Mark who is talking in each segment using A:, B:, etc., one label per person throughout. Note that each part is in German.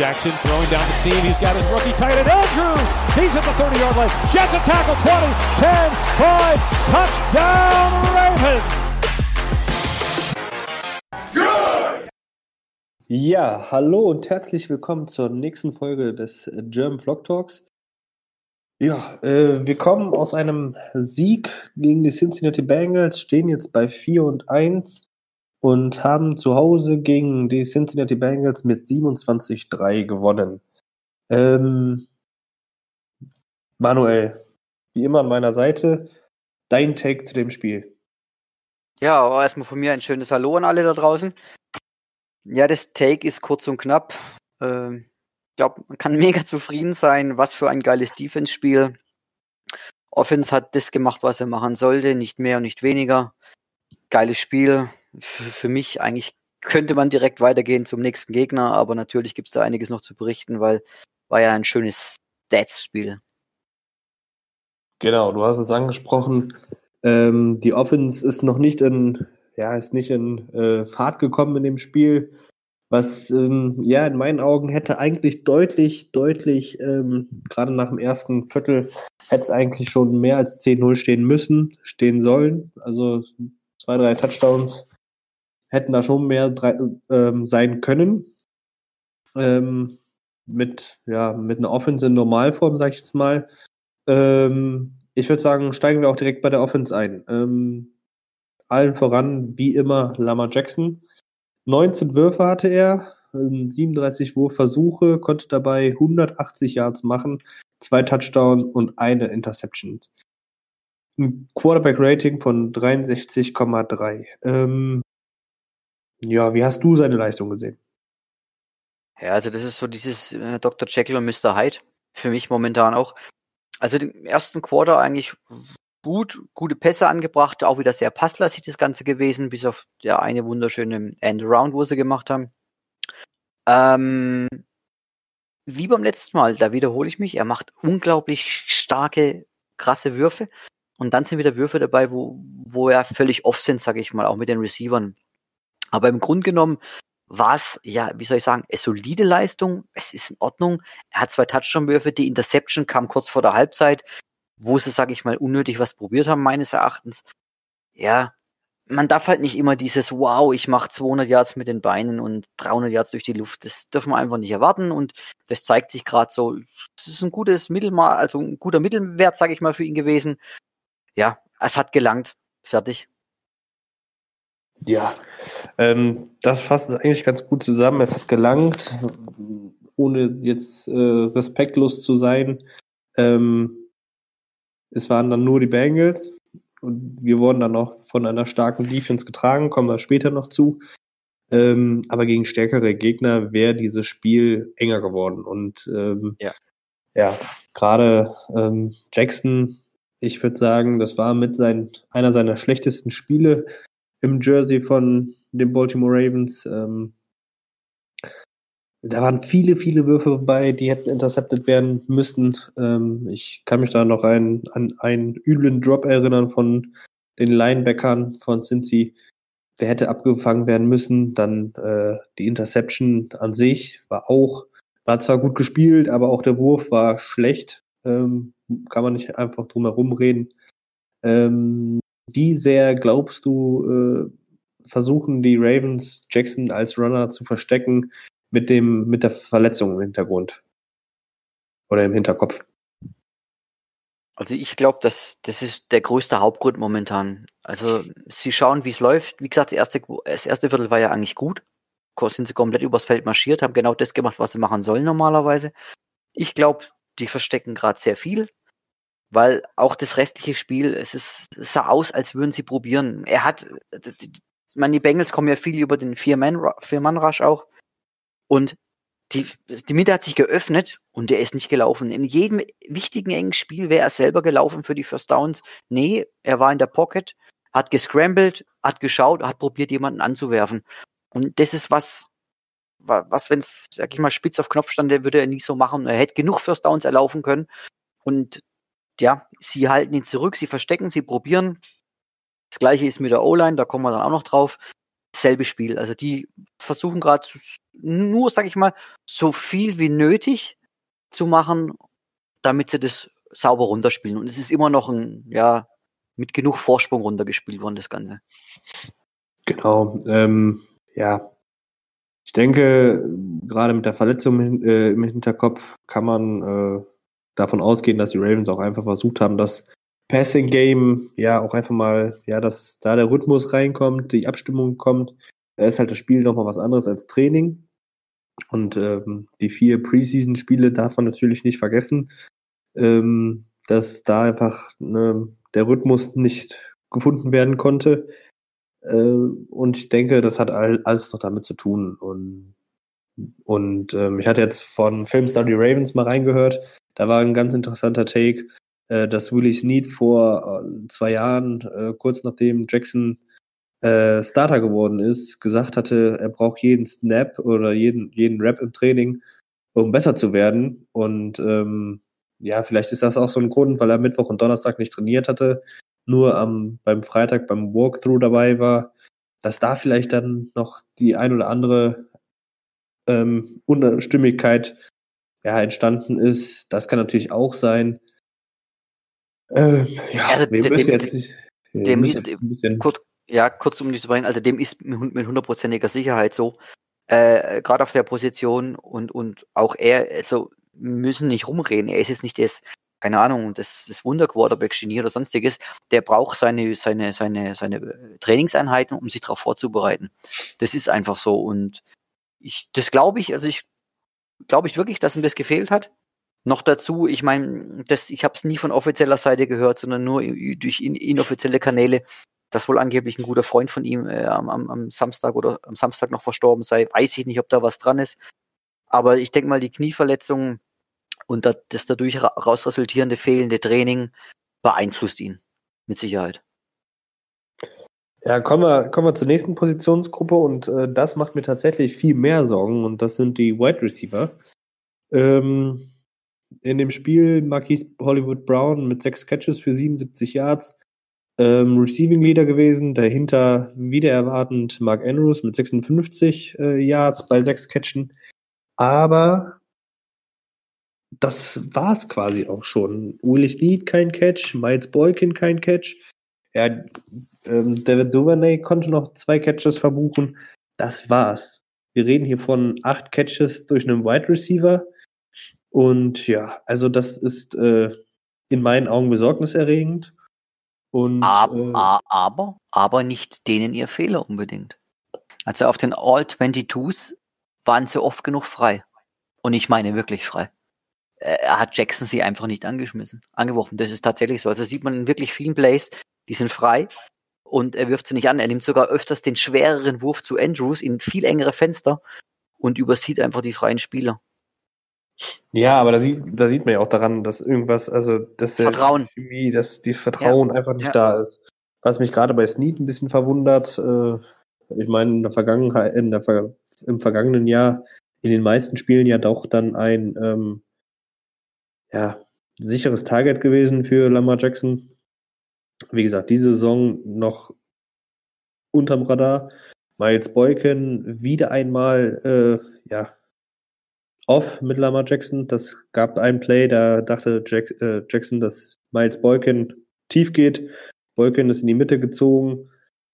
A: Jackson throwing down the seam. He's got his rookie tight end Andrews. He's at the 30 yard line. Jets a tackle 20, 10, 5, touchdown Ravens.
B: Ja, hallo und herzlich willkommen zur nächsten Folge des German Vlog Talks. Ja, äh, wir kommen aus einem Sieg gegen die Cincinnati Bengals, stehen jetzt bei 4 und 1 und haben zu Hause gegen die Cincinnati Bengals mit 27-3 gewonnen. Ähm, Manuel, wie immer an meiner Seite, dein Take zu dem Spiel.
C: Ja, aber erstmal von mir ein schönes Hallo an alle da draußen. Ja, das Take ist kurz und knapp. Ähm, ich glaube, man kann mega zufrieden sein. Was für ein geiles Defense-Spiel. Offense hat das gemacht, was er machen sollte, nicht mehr und nicht weniger. Geiles Spiel für, für mich eigentlich könnte man direkt weitergehen zum nächsten Gegner, aber natürlich gibt es da einiges noch zu berichten, weil war ja ein schönes Stats-Spiel.
B: Genau, du hast es angesprochen. Ähm, die Offense ist noch nicht in, ja, ist nicht in äh, Fahrt gekommen in dem Spiel, was ähm, ja in meinen Augen hätte eigentlich deutlich, deutlich, ähm, gerade nach dem ersten Viertel, hätte es eigentlich schon mehr als 10-0 stehen müssen, stehen sollen. Also zwei, drei Touchdowns hätten da schon mehr drei, ähm, sein können. Ähm, mit, ja, mit einer Offense in Normalform, sag ich jetzt mal. Ähm, ich würde sagen, steigen wir auch direkt bei der Offense ein. Ähm, allen voran, wie immer, Lama Jackson. 19 Würfe hatte er, 37 Wurfversuche, konnte dabei 180 Yards machen, zwei Touchdowns und eine Interception. Ein Quarterback-Rating von 63,3. Ähm, ja, wie hast du seine Leistung gesehen?
C: Ja, also das ist so dieses äh, Dr. Jekyll und Mr. Hyde für mich momentan auch. Also im ersten Quarter eigentlich gut, gute Pässe angebracht, auch wieder sehr passlastig das Ganze gewesen, bis auf der eine wunderschöne End-Round, wo sie gemacht haben. Ähm, wie beim letzten Mal, da wiederhole ich mich, er macht unglaublich starke, krasse Würfe. Und dann sind wieder Würfe dabei, wo, wo er völlig off sind, sage ich mal, auch mit den Receivern. Aber im Grunde genommen war es, ja, wie soll ich sagen, eine solide Leistung. Es ist in Ordnung. Er hat zwei Touchdown-Würfe. Die Interception kam kurz vor der Halbzeit, wo sie, sage ich mal, unnötig was probiert haben, meines Erachtens. Ja, man darf halt nicht immer dieses, wow, ich mache 200 Yards mit den Beinen und 300 Yards durch die Luft. Das dürfen wir einfach nicht erwarten und das zeigt sich gerade so. Es ist ein gutes Mittelmaß, also ein guter Mittelwert, sage ich mal, für ihn gewesen. Ja, es hat gelangt. Fertig.
B: Ja, ähm, das fasst es eigentlich ganz gut zusammen. Es hat gelangt, ohne jetzt äh, respektlos zu sein. Ähm, es waren dann nur die Bengals und wir wurden dann noch von einer starken Defense getragen, kommen wir später noch zu. Ähm, aber gegen stärkere Gegner wäre dieses Spiel enger geworden. Und ähm, ja, ja gerade ähm, Jackson, ich würde sagen, das war mit sein, einer seiner schlechtesten Spiele im Jersey von den Baltimore Ravens. Ähm, da waren viele, viele Würfe dabei, die hätten intercepted werden müssen. Ähm, ich kann mich da noch ein, an einen üblen Drop erinnern von den Linebackern von Cincy. Der hätte abgefangen werden müssen. Dann äh, die Interception an sich war auch, war zwar gut gespielt, aber auch der Wurf war schlecht. Ähm, kann man nicht einfach drum herum reden. Ähm, wie sehr glaubst du, äh, versuchen die Ravens Jackson als Runner zu verstecken mit dem, mit der Verletzung im Hintergrund? Oder im Hinterkopf?
C: Also ich glaube, das, das ist der größte Hauptgrund momentan. Also sie schauen, wie es läuft. Wie gesagt, das erste, das erste Viertel war ja eigentlich gut. Sind sie komplett übers Feld marschiert, haben genau das gemacht, was sie machen sollen normalerweise. Ich glaube, die verstecken gerade sehr viel weil auch das restliche Spiel, es ist, es sah aus, als würden sie probieren. Er hat, meine, die Bengals kommen ja viel über den Vier-Man-Rush auch. Und die, die Mitte hat sich geöffnet und der ist nicht gelaufen. In jedem wichtigen engen Spiel wäre er selber gelaufen für die First Downs. Nee, er war in der Pocket, hat gescrambled, hat geschaut, hat probiert, jemanden anzuwerfen. Und das ist was, was, wenn es, sag ich mal, spitz auf Knopf stand, der würde er nie so machen. Er hätte genug First Downs erlaufen können. Und ja, sie halten ihn zurück, sie verstecken, sie probieren. Das gleiche ist mit der O-Line, da kommen wir dann auch noch drauf selbe Spiel. Also die versuchen gerade nur, sag ich mal, so viel wie nötig zu machen, damit sie das sauber runterspielen. Und es ist immer noch ein, ja, mit genug Vorsprung runtergespielt worden, das Ganze.
B: Genau. Ähm, ja, ich denke, gerade mit der Verletzung äh, im Hinterkopf kann man äh, davon ausgehen, dass die Ravens auch einfach versucht haben, das Passing Game, ja, auch einfach mal, ja, dass da der Rhythmus reinkommt, die Abstimmung kommt. Da ist halt das Spiel nochmal was anderes als Training. Und ähm, die vier Preseason-Spiele darf man natürlich nicht vergessen, ähm, dass da einfach ne, der Rhythmus nicht gefunden werden konnte. Äh, und ich denke, das hat all, alles noch damit zu tun. Und, und ähm, ich hatte jetzt von Film Study Ravens mal reingehört. Da war ein ganz interessanter Take, äh, dass Willie Snead vor äh, zwei Jahren, äh, kurz nachdem Jackson äh, Starter geworden ist, gesagt hatte, er braucht jeden Snap oder jeden, jeden Rap im Training, um besser zu werden. Und ähm, ja, vielleicht ist das auch so ein Grund, weil er Mittwoch und Donnerstag nicht trainiert hatte, nur am, beim Freitag beim Walkthrough dabei war, dass da vielleicht dann noch die ein oder andere ähm, Unstimmigkeit ja, entstanden ist. Das kann natürlich auch sein.
C: Äh, ja, also, wir müssen jetzt, nicht, dem, jetzt ein bisschen kurz, ja, kurz um dich zu bringen, also dem ist mit hundertprozentiger Sicherheit so. Äh, Gerade auf der Position und, und auch er, also müssen nicht rumreden. Er ist jetzt nicht das, keine Ahnung, das, das Wunderquarterback-Genie oder sonstiges. Der braucht seine, seine, seine, seine Trainingseinheiten, um sich darauf vorzubereiten. Das ist einfach so. Und ich, das glaube ich, also ich glaube ich wirklich, dass ihm das gefehlt hat. Noch dazu, ich meine, das, ich habe es nie von offizieller Seite gehört, sondern nur durch in, inoffizielle Kanäle, dass wohl angeblich ein guter Freund von ihm äh, am, am Samstag oder am Samstag noch verstorben sei. Weiß ich nicht, ob da was dran ist. Aber ich denke mal, die Knieverletzung und das dadurch raus resultierende fehlende Training beeinflusst ihn. Mit Sicherheit.
B: Ja, kommen wir, kommen wir zur nächsten Positionsgruppe und äh, das macht mir tatsächlich viel mehr Sorgen und das sind die Wide Receiver. Ähm, in dem Spiel Marquise Hollywood Brown mit sechs Catches für 77 Yards. Ähm, Receiving Leader gewesen, dahinter wieder erwartend Mark Andrews mit 56 äh, Yards bei sechs Catchen. Aber das war's quasi auch schon. Willis Need kein Catch, Miles Boykin kein Catch. Ja, ähm, David Duvernay konnte noch zwei Catches verbuchen. Das war's. Wir reden hier von acht Catches durch einen Wide Receiver. Und ja, also das ist äh, in meinen Augen besorgniserregend. Und,
C: aber, äh, aber, aber nicht denen ihr Fehler unbedingt. Also auf den All-22s waren sie oft genug frei. Und ich meine wirklich frei. Äh, er hat Jackson sie einfach nicht angeschmissen, angeworfen. Das ist tatsächlich so. Also sieht man in wirklich vielen Plays, die sind frei und er wirft sie nicht an. Er nimmt sogar öfters den schwereren Wurf zu Andrews in viel engere Fenster und übersieht einfach die freien Spieler.
B: Ja, aber da sieht, da sieht man ja auch daran, dass irgendwas, also dass der
C: Vertrauen.
B: Chemie, dass die Vertrauen ja. einfach nicht ja. da ist. Was mich gerade bei Snead ein bisschen verwundert, äh, ich meine, in der Vergangenheit, in der Ver im vergangenen Jahr in den meisten Spielen ja doch dann ein ähm, ja, sicheres Target gewesen für Lamar Jackson. Wie gesagt, diese Saison noch unterm Radar. Miles Boykin wieder einmal äh, ja, off mit Lamar Jackson. Das gab ein Play, da dachte Jack, äh, Jackson, dass Miles Boykin tief geht. Boykin ist in die Mitte gezogen.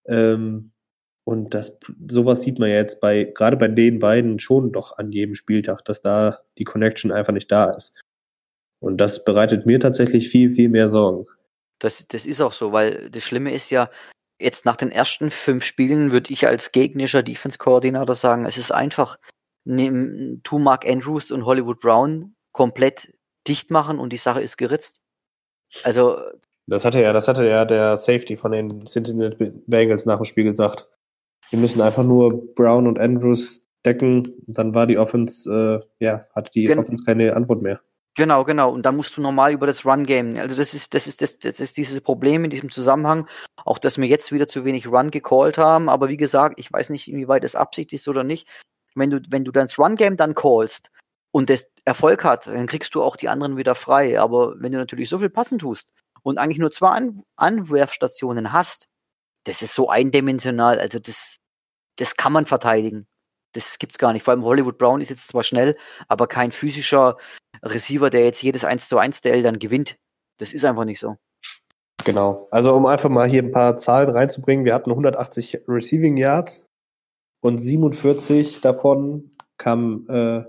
B: Ähm, und das, sowas sieht man ja jetzt bei, gerade bei den beiden schon doch an jedem Spieltag, dass da die Connection einfach nicht da ist. Und das bereitet mir tatsächlich viel, viel mehr Sorgen.
C: Das, das ist auch so, weil das Schlimme ist ja, jetzt nach den ersten fünf Spielen würde ich als gegnerischer Defense-Koordinator sagen, es ist einfach, nimm, tu Mark Andrews und Hollywood Brown komplett dicht machen und die Sache ist geritzt. Also.
B: Das hatte ja, das hatte ja der Safety von den Cincinnati Bengals nach dem Spiel gesagt. Wir müssen einfach nur Brown und Andrews decken. Dann war die Offense, äh, ja, hatte die Gen Offense keine Antwort mehr.
C: Genau, genau. Und dann musst du normal über das Run-Game. Also das ist, das ist, das, das ist dieses Problem in diesem Zusammenhang. Auch, dass wir jetzt wieder zu wenig Run gecallt haben. Aber wie gesagt, ich weiß nicht, inwieweit das Absicht ist oder nicht. Wenn du, wenn du dann das Run-Game dann callst und das Erfolg hat, dann kriegst du auch die anderen wieder frei. Aber wenn du natürlich so viel passen tust und eigentlich nur zwei An Anwerfstationen hast, das ist so eindimensional. Also das, das kann man verteidigen. Das gibt's gar nicht. Vor allem Hollywood Brown ist jetzt zwar schnell, aber kein physischer Receiver, der jetzt jedes 1 zu 1 Duell dann gewinnt. Das ist einfach nicht so.
B: Genau. Also um einfach mal hier ein paar Zahlen reinzubringen, wir hatten 180 Receiving Yards und 47 davon kamen, äh,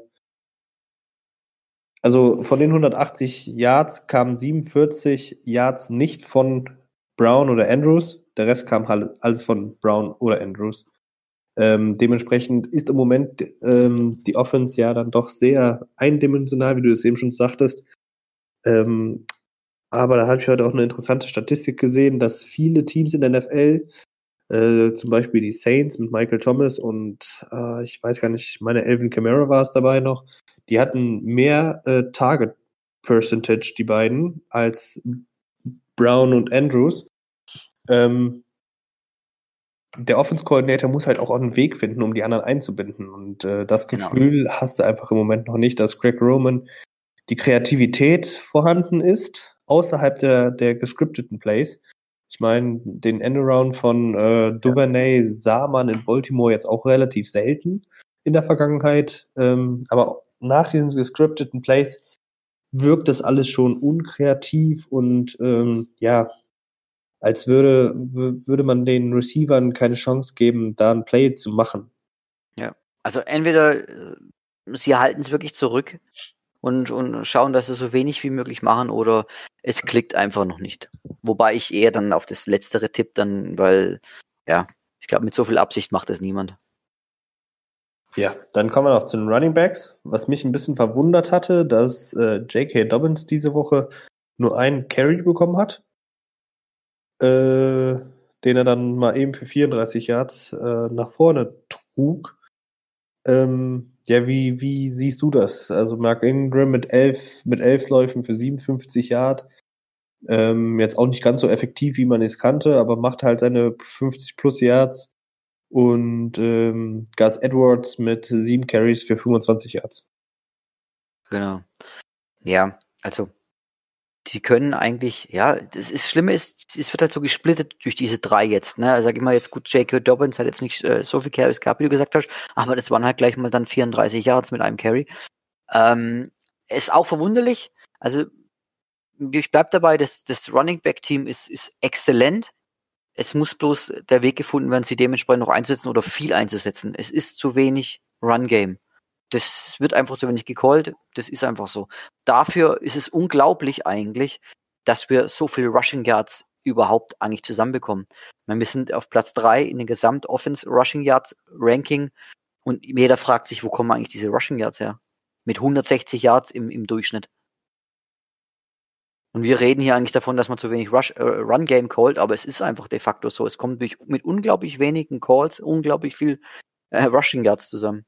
B: also von den 180 Yards kamen 47 Yards nicht von Brown oder Andrews, der Rest kam halt alles von Brown oder Andrews. Ähm, dementsprechend ist im Moment ähm, die Offense ja dann doch sehr eindimensional, wie du es eben schon sagtest. Ähm, aber da habe ich heute auch eine interessante Statistik gesehen, dass viele Teams in der NFL, äh, zum Beispiel die Saints mit Michael Thomas und äh, ich weiß gar nicht, meine Elvin Kamara war es dabei noch, die hatten mehr äh, Target Percentage, die beiden, als Brown und Andrews. Ähm, der Offense-Coordinator muss halt auch einen Weg finden, um die anderen einzubinden. Und äh, das genau. Gefühl genau. hast du einfach im Moment noch nicht, dass Greg Roman die Kreativität vorhanden ist, außerhalb der, der gescripteten Plays. Ich meine, den Endaround von äh, Duvernay ja. sah man in Baltimore jetzt auch relativ selten in der Vergangenheit. Ähm, aber nach diesen gescripteten Plays wirkt das alles schon unkreativ und ähm, ja, als würde, würde man den Receivern keine Chance geben, da ein Play zu machen.
C: Ja, also entweder äh, sie halten es wirklich zurück und, und schauen, dass sie so wenig wie möglich machen oder es klickt einfach noch nicht. Wobei ich eher dann auf das letztere Tipp dann, weil, ja, ich glaube, mit so viel Absicht macht das niemand.
B: Ja, dann kommen wir noch zu den Running Backs. Was mich ein bisschen verwundert hatte, dass äh, J.K. Dobbins diese Woche nur einen Carry bekommen hat äh, den er dann mal eben für 34 Yards äh, nach vorne trug. Ähm, ja, wie, wie siehst du das? Also Mark Ingram mit elf, mit elf Läufen für 57 Yards. Ähm, jetzt auch nicht ganz so effektiv, wie man es kannte, aber macht halt seine 50 plus Yards. Und ähm, Gus Edwards mit sieben Carries für 25 Yards.
C: Genau. Ja, also die können eigentlich, ja, das ist Schlimme ist, es wird halt so gesplittet durch diese drei jetzt, ne? Also sag immer jetzt gut, J.K. Dobbins hat jetzt nicht äh, so viel Carries gehabt, wie du gesagt hast, aber das waren halt gleich mal dann 34 Yards mit einem Carry. Ähm, ist auch verwunderlich. Also ich bleib dabei, das, das Running Back Team ist, ist exzellent. Es muss bloß der Weg gefunden werden, sie dementsprechend noch einzusetzen oder viel einzusetzen. Es ist zu wenig Run Game. Das wird einfach zu wenig gecallt. Das ist einfach so. Dafür ist es unglaublich eigentlich, dass wir so viele Rushing Yards überhaupt eigentlich zusammenbekommen. Wir sind auf Platz drei in den Gesamt-Offense Rushing Yards Ranking und jeder fragt sich, wo kommen eigentlich diese Rushing Yards her? Mit 160 Yards im, im Durchschnitt. Und wir reden hier eigentlich davon, dass man zu wenig Rush, äh, Run Game callt, aber es ist einfach de facto so. Es kommt durch, mit unglaublich wenigen Calls unglaublich viel äh, Rushing Yards zusammen.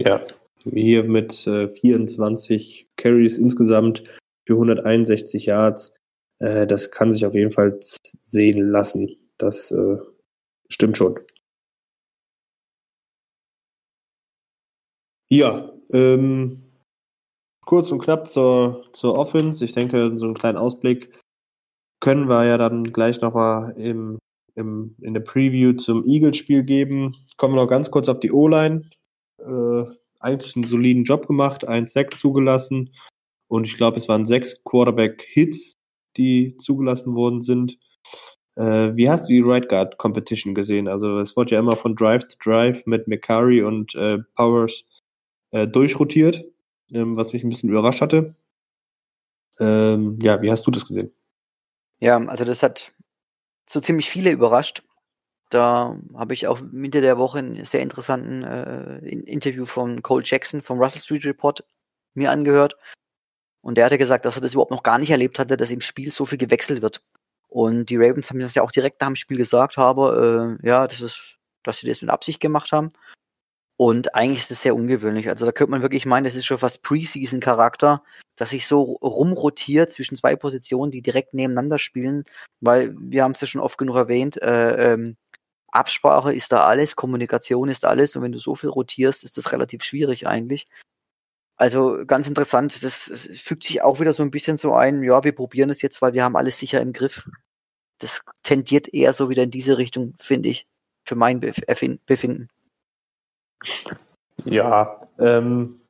B: Ja, hier mit äh, 24 Carries insgesamt für 161 Yards. Äh, das kann sich auf jeden Fall sehen lassen. Das äh, stimmt schon. Ja, ähm, kurz und knapp zur, zur Offense. Ich denke, so einen kleinen Ausblick können wir ja dann gleich nochmal im, im, in der Preview zum Eagles-Spiel geben. Kommen wir noch ganz kurz auf die O-Line äh, eigentlich einen soliden Job gemacht, einen Sack zugelassen und ich glaube, es waren sechs Quarterback-Hits, die zugelassen worden sind. Äh, wie hast du die Right Guard Competition gesehen? Also es wurde ja immer von Drive to Drive mit McCurry und äh, Powers äh, durchrotiert, ähm, was mich ein bisschen überrascht hatte. Ähm, ja, wie hast du das gesehen?
C: Ja, also das hat so ziemlich viele überrascht. Da habe ich auch Mitte der Woche einen sehr interessanten äh, Interview von Cole Jackson vom Russell Street Report mir angehört. Und der hatte gesagt, dass er das überhaupt noch gar nicht erlebt hatte, dass im Spiel so viel gewechselt wird. Und die Ravens haben das ja auch direkt nach dem Spiel gesagt, habe, äh, ja, das ist, dass sie das mit Absicht gemacht haben. Und eigentlich ist es sehr ungewöhnlich. Also da könnte man wirklich meinen, das ist schon fast Preseason-Charakter, dass sich so rumrotiert zwischen zwei Positionen, die direkt nebeneinander spielen, weil wir haben es ja schon oft genug erwähnt, äh, ähm, Absprache ist da alles, Kommunikation ist alles und wenn du so viel rotierst, ist das relativ schwierig eigentlich. Also ganz interessant, das, fügt sich auch wieder so ein bisschen so ein, ja, wir probieren es jetzt, weil wir haben alles sicher im Griff. Das tendiert eher so wieder in diese Richtung, finde ich, für mein Befinden.
B: Ja, ähm,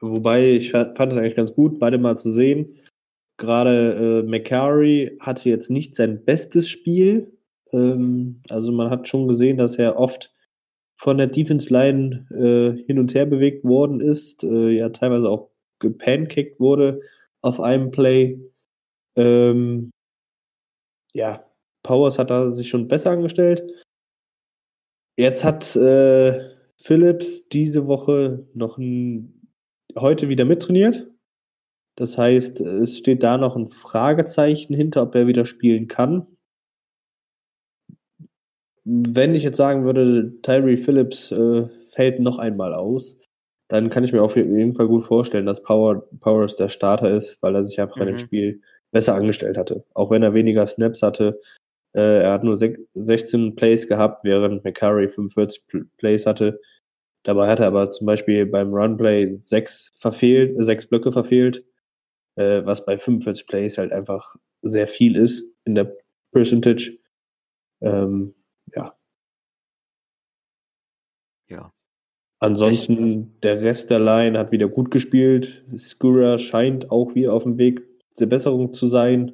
B: wobei ich fand es eigentlich ganz gut, beide mal zu sehen. Gerade äh, McCary hatte jetzt nicht sein bestes Spiel. Ähm, also man hat schon gesehen, dass er oft von der Defense Line äh, hin und her bewegt worden ist, äh, ja teilweise auch gepancaked wurde auf einem Play. Ähm, ja, Powers hat da sich schon besser angestellt. Jetzt hat äh, Phillips diese Woche noch ein, heute wieder mittrainiert. Das heißt, es steht da noch ein Fragezeichen hinter, ob er wieder spielen kann. Wenn ich jetzt sagen würde, Tyree Phillips äh, fällt noch einmal aus, dann kann ich mir auf jeden Fall gut vorstellen, dass Power, Powers der Starter ist, weil er sich einfach mhm. in dem mhm. Spiel besser angestellt hatte. Auch wenn er weniger Snaps hatte. Äh, er hat nur 16 Plays gehabt, während McCurry 45 Plays hatte. Dabei hat er aber zum Beispiel beim Runplay sechs verfehlt, sechs Blöcke verfehlt, äh, was bei 45 Plays halt einfach sehr viel ist in der Percentage. Ähm, ja.
C: Ja.
B: Ansonsten, der Rest der Line hat wieder gut gespielt. Skura scheint auch wieder auf dem Weg zur Besserung zu sein.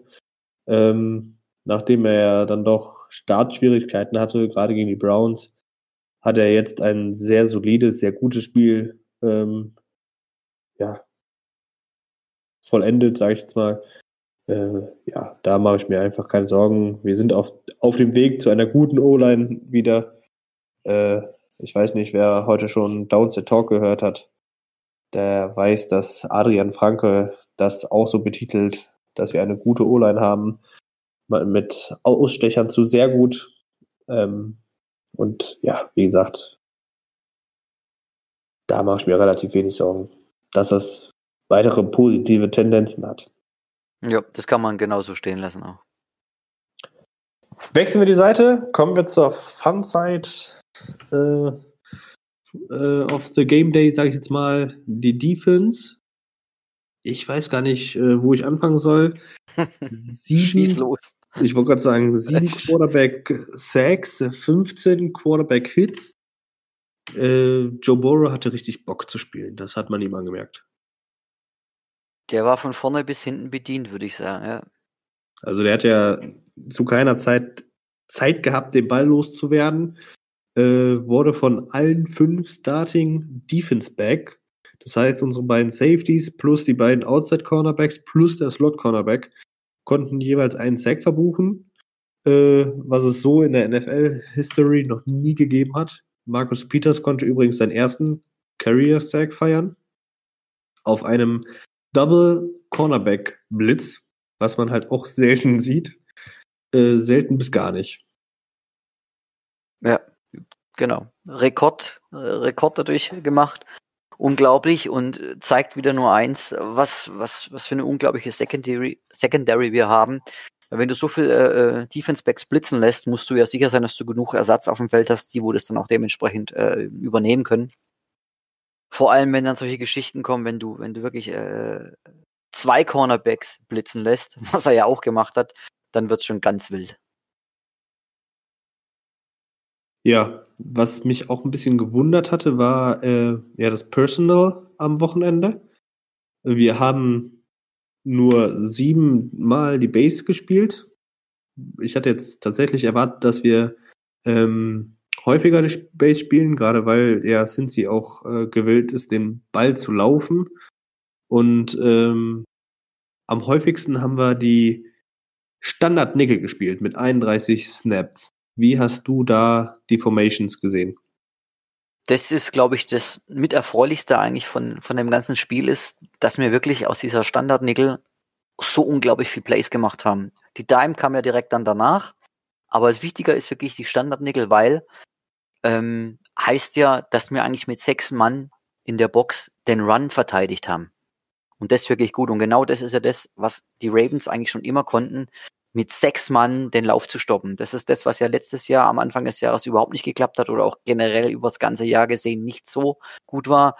B: Ähm, nachdem er dann doch Startschwierigkeiten hatte, gerade gegen die Browns, hat er jetzt ein sehr solides, sehr gutes Spiel ähm, ja, vollendet, sage ich jetzt mal. Äh, ja, da mache ich mir einfach keine Sorgen. Wir sind auf, auf dem Weg zu einer guten O-Line wieder. Äh, ich weiß nicht, wer heute schon Downset Talk gehört hat, der weiß, dass Adrian Franke das auch so betitelt, dass wir eine gute O-Line haben, mit Ausstechern zu sehr gut. Ähm, und ja, wie gesagt, da mache ich mir relativ wenig Sorgen, dass das weitere positive Tendenzen hat.
C: Ja, das kann man genauso stehen lassen auch.
B: Wechseln wir die Seite, kommen wir zur Fun-Side äh, äh, of the Game Day, sage ich jetzt mal, die Defense. Ich weiß gar nicht, äh, wo ich anfangen soll.
C: Sieben, Schieß los.
B: Ich wollte gerade sagen, sieben Quarterback Sacks, 15 Quarterback Hits. Äh, Joe Burrow hatte richtig Bock zu spielen. Das hat man ihm angemerkt.
C: Der war von vorne bis hinten bedient, würde ich sagen, ja.
B: Also der hat ja zu keiner Zeit Zeit gehabt, den Ball loszuwerden. Äh, wurde von allen fünf Starting Defense Back, das heißt unsere beiden Safeties plus die beiden Outside Cornerbacks plus der Slot Cornerback, konnten jeweils einen Sack verbuchen, äh, was es so in der NFL-History noch nie gegeben hat. Marcus Peters konnte übrigens seinen ersten Career-Sack feiern. Auf einem Double Cornerback Blitz, was man halt auch selten sieht. Äh, selten bis gar nicht.
C: Ja, genau. Rekord, äh, Rekord dadurch gemacht unglaublich und zeigt wieder nur eins, was, was, was für eine unglaubliche Secondary, Secondary wir haben. Wenn du so viel äh, äh, Defense Backs blitzen lässt, musst du ja sicher sein, dass du genug Ersatz auf dem Feld hast, die wo das dann auch dementsprechend äh, übernehmen können. Vor allem, wenn dann solche Geschichten kommen, wenn du, wenn du wirklich äh, zwei Cornerbacks blitzen lässt, was er ja auch gemacht hat, dann wird's schon ganz wild.
B: Ja, was mich auch ein bisschen gewundert hatte, war äh, ja das Personal am Wochenende. Wir haben nur siebenmal die Base gespielt. Ich hatte jetzt tatsächlich erwartet, dass wir ähm, häufiger die Base spielen, gerade weil ja Cincy auch äh, gewillt ist, den Ball zu laufen. Und ähm, am häufigsten haben wir die Standard-Nickel gespielt mit 31 Snaps. Wie hast du da die Formations gesehen?
C: Das ist, glaube ich, das mit erfreulichste eigentlich von, von dem ganzen Spiel ist, dass wir wirklich aus dieser Standard-Nickel so unglaublich viel Plays gemacht haben. Die Dime kam ja direkt dann danach, aber das Wichtiger ist wirklich die Standard-Nickel, weil ähm, heißt ja, dass wir eigentlich mit sechs Mann in der Box den Run verteidigt haben. Und das wirklich gut. Und genau das ist ja das, was die Ravens eigentlich schon immer konnten, mit sechs Mann den Lauf zu stoppen. Das ist das, was ja letztes Jahr am Anfang des Jahres überhaupt nicht geklappt hat oder auch generell über das ganze Jahr gesehen nicht so gut war.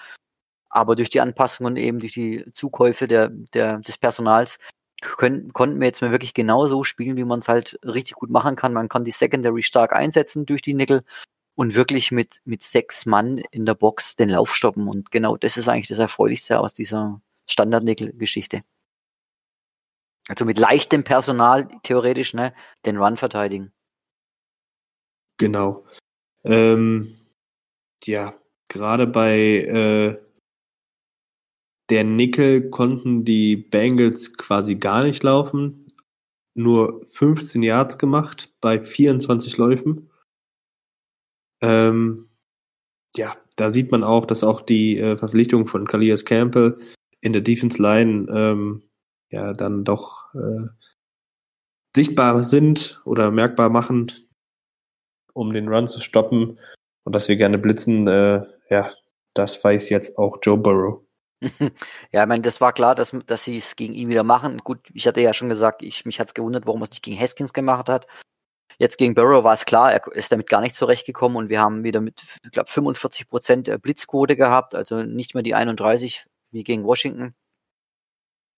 C: Aber durch die Anpassungen eben durch die Zukäufe der, der, des Personals können, konnten wir jetzt mal wirklich genauso spielen, wie man es halt richtig gut machen kann. Man kann die Secondary stark einsetzen durch die Nickel und wirklich mit, mit sechs Mann in der Box den Lauf stoppen. Und genau das ist eigentlich das Erfreulichste aus dieser Standard-Nickel-Geschichte. Also mit leichtem Personal theoretisch, ne, den Run verteidigen.
B: Genau. Ähm, ja, gerade bei äh, der Nickel konnten die Bengals quasi gar nicht laufen. Nur 15 Yards gemacht bei 24 Läufen. Ähm, ja, da sieht man auch, dass auch die äh, Verpflichtung von Kalias Campbell in der Defense Line ähm, ja dann doch äh, sichtbar sind oder merkbar machen, um den Run zu stoppen und dass wir gerne blitzen, äh, ja, das weiß jetzt auch Joe Burrow.
C: ja, ich meine, das war klar, dass, dass sie es gegen ihn wieder machen. Gut, ich hatte ja schon gesagt, ich, mich hat es gewundert, warum er es nicht gegen Haskins gemacht hat. Jetzt gegen Burrow war es klar, er ist damit gar nicht zurechtgekommen und wir haben wieder mit, ich glaube, 45 Prozent Blitzquote gehabt, also nicht mehr die 31 wie gegen Washington.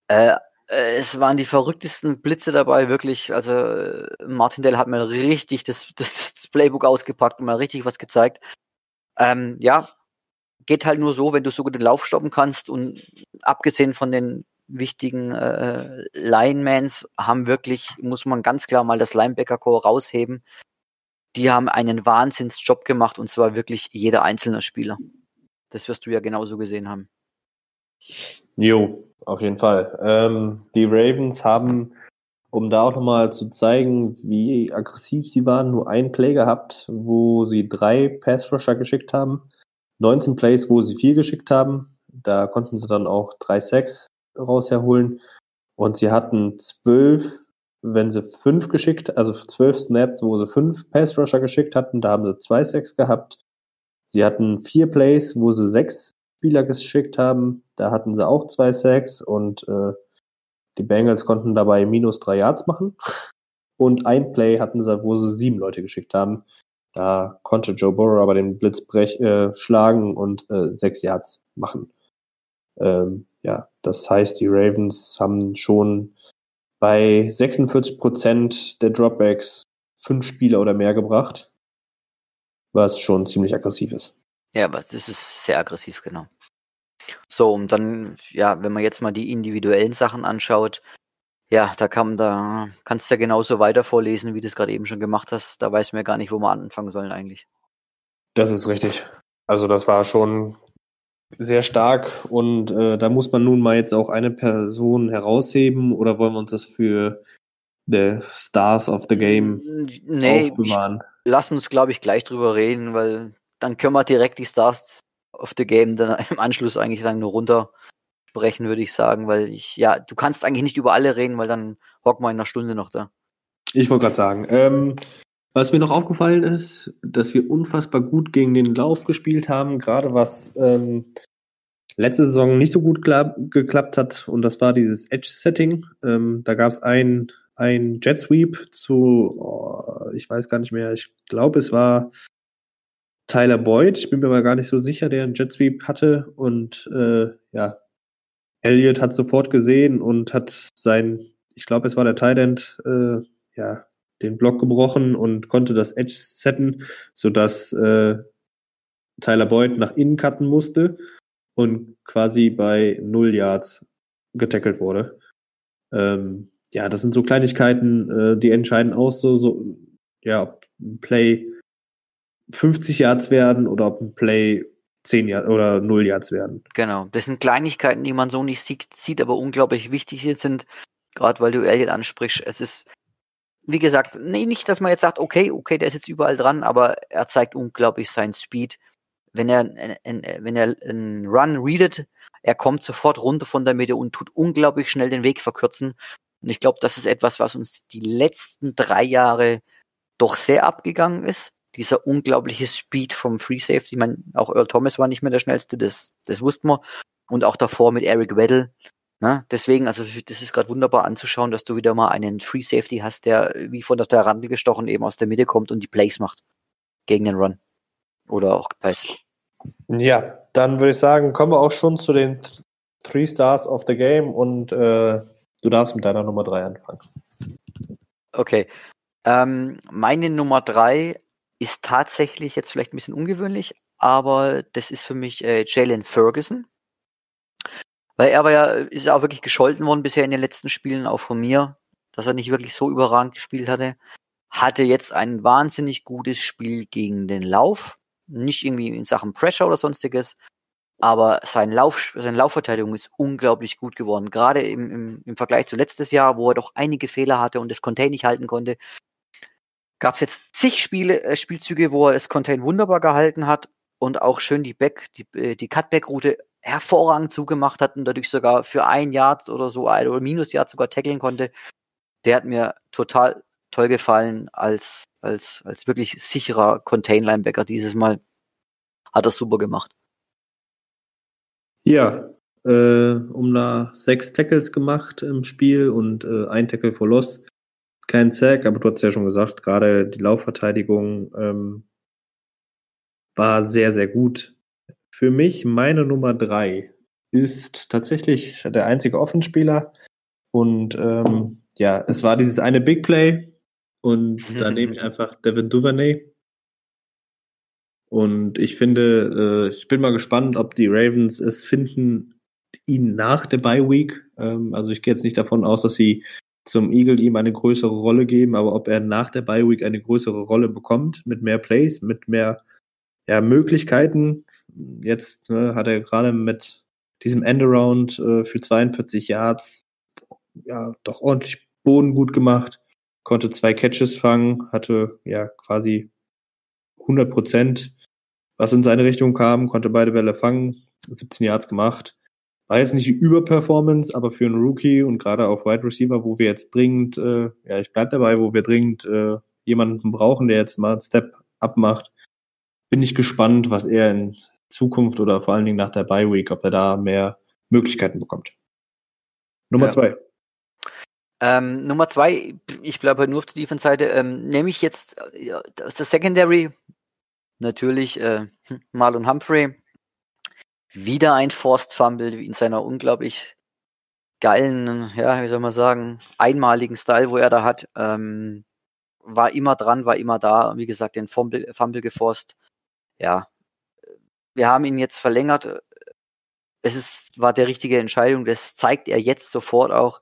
C: Äh, äh, es waren die verrücktesten Blitze dabei, wirklich. Also äh, Martindale hat mir richtig das, das, Playbook ausgepackt und mal richtig was gezeigt. Ähm, ja, geht halt nur so, wenn du so gut den Lauf stoppen kannst und abgesehen von den wichtigen äh, Linemans haben wirklich, muss man ganz klar mal das Linebacker-Core rausheben. Die haben einen Wahnsinnsjob gemacht und zwar wirklich jeder einzelne Spieler. Das wirst du ja genauso gesehen haben.
B: Jo, auf jeden Fall. Ähm, die Ravens haben, um da auch nochmal zu zeigen, wie aggressiv sie waren, nur ein Play gehabt, wo sie drei Pass-Rusher geschickt haben. 19 Plays, wo sie vier geschickt haben. Da konnten sie dann auch drei Sacks raus herholen. Und sie hatten zwölf, wenn sie fünf geschickt, also zwölf Snaps, wo sie fünf Pass-Rusher geschickt hatten, da haben sie zwei Sacks gehabt. Sie hatten vier Plays, wo sie sechs Spieler geschickt haben, da hatten sie auch zwei Sacks und äh, die Bengals konnten dabei minus drei Yards machen. Und ein Play hatten sie, wo sie sieben Leute geschickt haben. Da konnte Joe Burrow aber den Blitz brech, äh, schlagen und äh, sechs Yards machen. Ähm, ja, das heißt, die Ravens haben schon bei 46 Prozent der Dropbacks fünf Spieler oder mehr gebracht, was schon ziemlich aggressiv ist.
C: Ja, aber das ist sehr aggressiv, genau. So, und dann, ja, wenn man jetzt mal die individuellen Sachen anschaut, ja, da kann da kannst du ja genauso weiter vorlesen, wie du es gerade eben schon gemacht hast. Da weiß man ja gar nicht, wo wir anfangen sollen eigentlich.
B: Das ist richtig. Also das war schon sehr stark und äh, da muss man nun mal jetzt auch eine Person herausheben oder wollen wir uns das für the Stars of the Game
C: nee, aufbewahren? Lass uns, glaube ich, gleich drüber reden, weil dann können wir direkt die Stars of the Game dann im Anschluss eigentlich dann nur runter sprechen, würde ich sagen, weil ich, ja, du kannst eigentlich nicht über alle reden, weil dann hocken wir in einer Stunde noch da.
B: Ich wollte gerade sagen, ähm, was mir noch aufgefallen ist, dass wir unfassbar gut gegen den Lauf gespielt haben, gerade was ähm, letzte Saison nicht so gut geklappt hat, und das war dieses Edge-Setting. Ähm, da gab es ein, ein Jet Sweep zu, oh, ich weiß gar nicht mehr, ich glaube, es war Tyler Boyd, ich bin mir aber gar nicht so sicher, der einen Jet Sweep hatte. Und äh, ja, Elliott hat sofort gesehen und hat sein, ich glaube, es war der Tight äh, ja, den Block gebrochen und konnte das Edge setten, sodass äh, Tyler Boyd nach innen cutten musste und quasi bei null Yards getackelt wurde. Ähm, ja, das sind so Kleinigkeiten, äh, die entscheiden aus, so, so ja, ob ein Play 50 Yards werden oder ob ein Play 10 Yards oder 0 Yards werden.
C: Genau, das sind Kleinigkeiten, die man so nicht sieht, aber unglaublich wichtig sind, gerade weil du Elliot ansprichst. Es ist wie gesagt, nee, nicht, dass man jetzt sagt, okay, okay, der ist jetzt überall dran, aber er zeigt unglaublich seinen Speed. Wenn er, wenn er einen Run readet, er kommt sofort runter von der Mitte und tut unglaublich schnell den Weg verkürzen. Und ich glaube, das ist etwas, was uns die letzten drei Jahre doch sehr abgegangen ist. dieser unglaubliche Speed vom Free Safety. Ich meine, auch Earl Thomas war nicht mehr der schnellste, das, das wussten wir. Und auch davor mit Eric Weddle. Ne? Deswegen, also das ist gerade wunderbar anzuschauen, dass du wieder mal einen Free Safety hast, der wie von der Rande gestochen eben aus der Mitte kommt und die Plays macht gegen den Run. Oder auch Pass.
B: Ja, dann würde ich sagen, kommen wir auch schon zu den Three Stars of the Game und äh, du darfst mit deiner Nummer drei anfangen.
C: Okay. Ähm, meine Nummer drei ist tatsächlich jetzt vielleicht ein bisschen ungewöhnlich, aber das ist für mich äh, Jalen Ferguson. Weil er war ja, ist ja auch wirklich gescholten worden bisher in den letzten Spielen, auch von mir, dass er nicht wirklich so überragend gespielt hatte. Hatte jetzt ein wahnsinnig gutes Spiel gegen den Lauf. Nicht irgendwie in Sachen Pressure oder sonstiges, aber sein Lauf, seine Laufverteidigung ist unglaublich gut geworden. Gerade im, im, im Vergleich zu letztes Jahr, wo er doch einige Fehler hatte und das Contain nicht halten konnte, gab es jetzt zig Spiele, äh, Spielzüge, wo er das Contain wunderbar gehalten hat und auch schön die Back, die, äh, die Cutback-Route hervorragend zugemacht hat und dadurch sogar für ein Jahr oder so oder Minusjahr sogar tackeln konnte. Der hat mir total toll gefallen als, als, als wirklich sicherer Contain-Linebacker dieses Mal. Hat er super gemacht.
B: Ja, äh, um da sechs Tackles gemacht im Spiel und äh, ein Tackle for Loss. Kein Sack, aber du hast ja schon gesagt, gerade die Laufverteidigung ähm, war sehr, sehr gut. Für mich, meine Nummer drei ist tatsächlich der einzige Offenspieler. Und ähm, ja, es war dieses eine Big Play. Und da nehme ich einfach Devin Duvernay. Und ich finde, äh, ich bin mal gespannt, ob die Ravens es finden, ihn nach der Bye Week. Ähm, also ich gehe jetzt nicht davon aus, dass sie zum Eagle ihm eine größere Rolle geben, aber ob er nach der Bye Week eine größere Rolle bekommt, mit mehr Plays, mit mehr ja, Möglichkeiten. Jetzt ne, hat er gerade mit diesem Endaround äh, für 42 Yards ja doch ordentlich Boden gut gemacht, konnte zwei Catches fangen, hatte ja quasi 100 Prozent was in seine Richtung kam, konnte beide Bälle fangen, 17 Yards gemacht. War jetzt nicht die Überperformance, aber für einen Rookie und gerade auf Wide Receiver, wo wir jetzt dringend, äh, ja, ich bleib dabei, wo wir dringend äh, jemanden brauchen, der jetzt mal einen Step up macht, bin ich gespannt, was er in Zukunft oder vor allen Dingen nach der Bye Week, ob er da mehr Möglichkeiten bekommt. Nummer ja. zwei.
C: Ähm, Nummer zwei, ich bleibe nur auf der Defense-Seite, ähm, nehme ich jetzt äh, aus der Secondary natürlich äh, Marlon Humphrey. Wieder ein Forced Fumble in seiner unglaublich geilen, ja, wie soll man sagen, einmaligen Style, wo er da hat. Ähm, war immer dran, war immer da. Wie gesagt, den Fumble, Fumble geforst. Ja, wir haben ihn jetzt verlängert. Es ist, war der richtige Entscheidung. Das zeigt er jetzt sofort auch.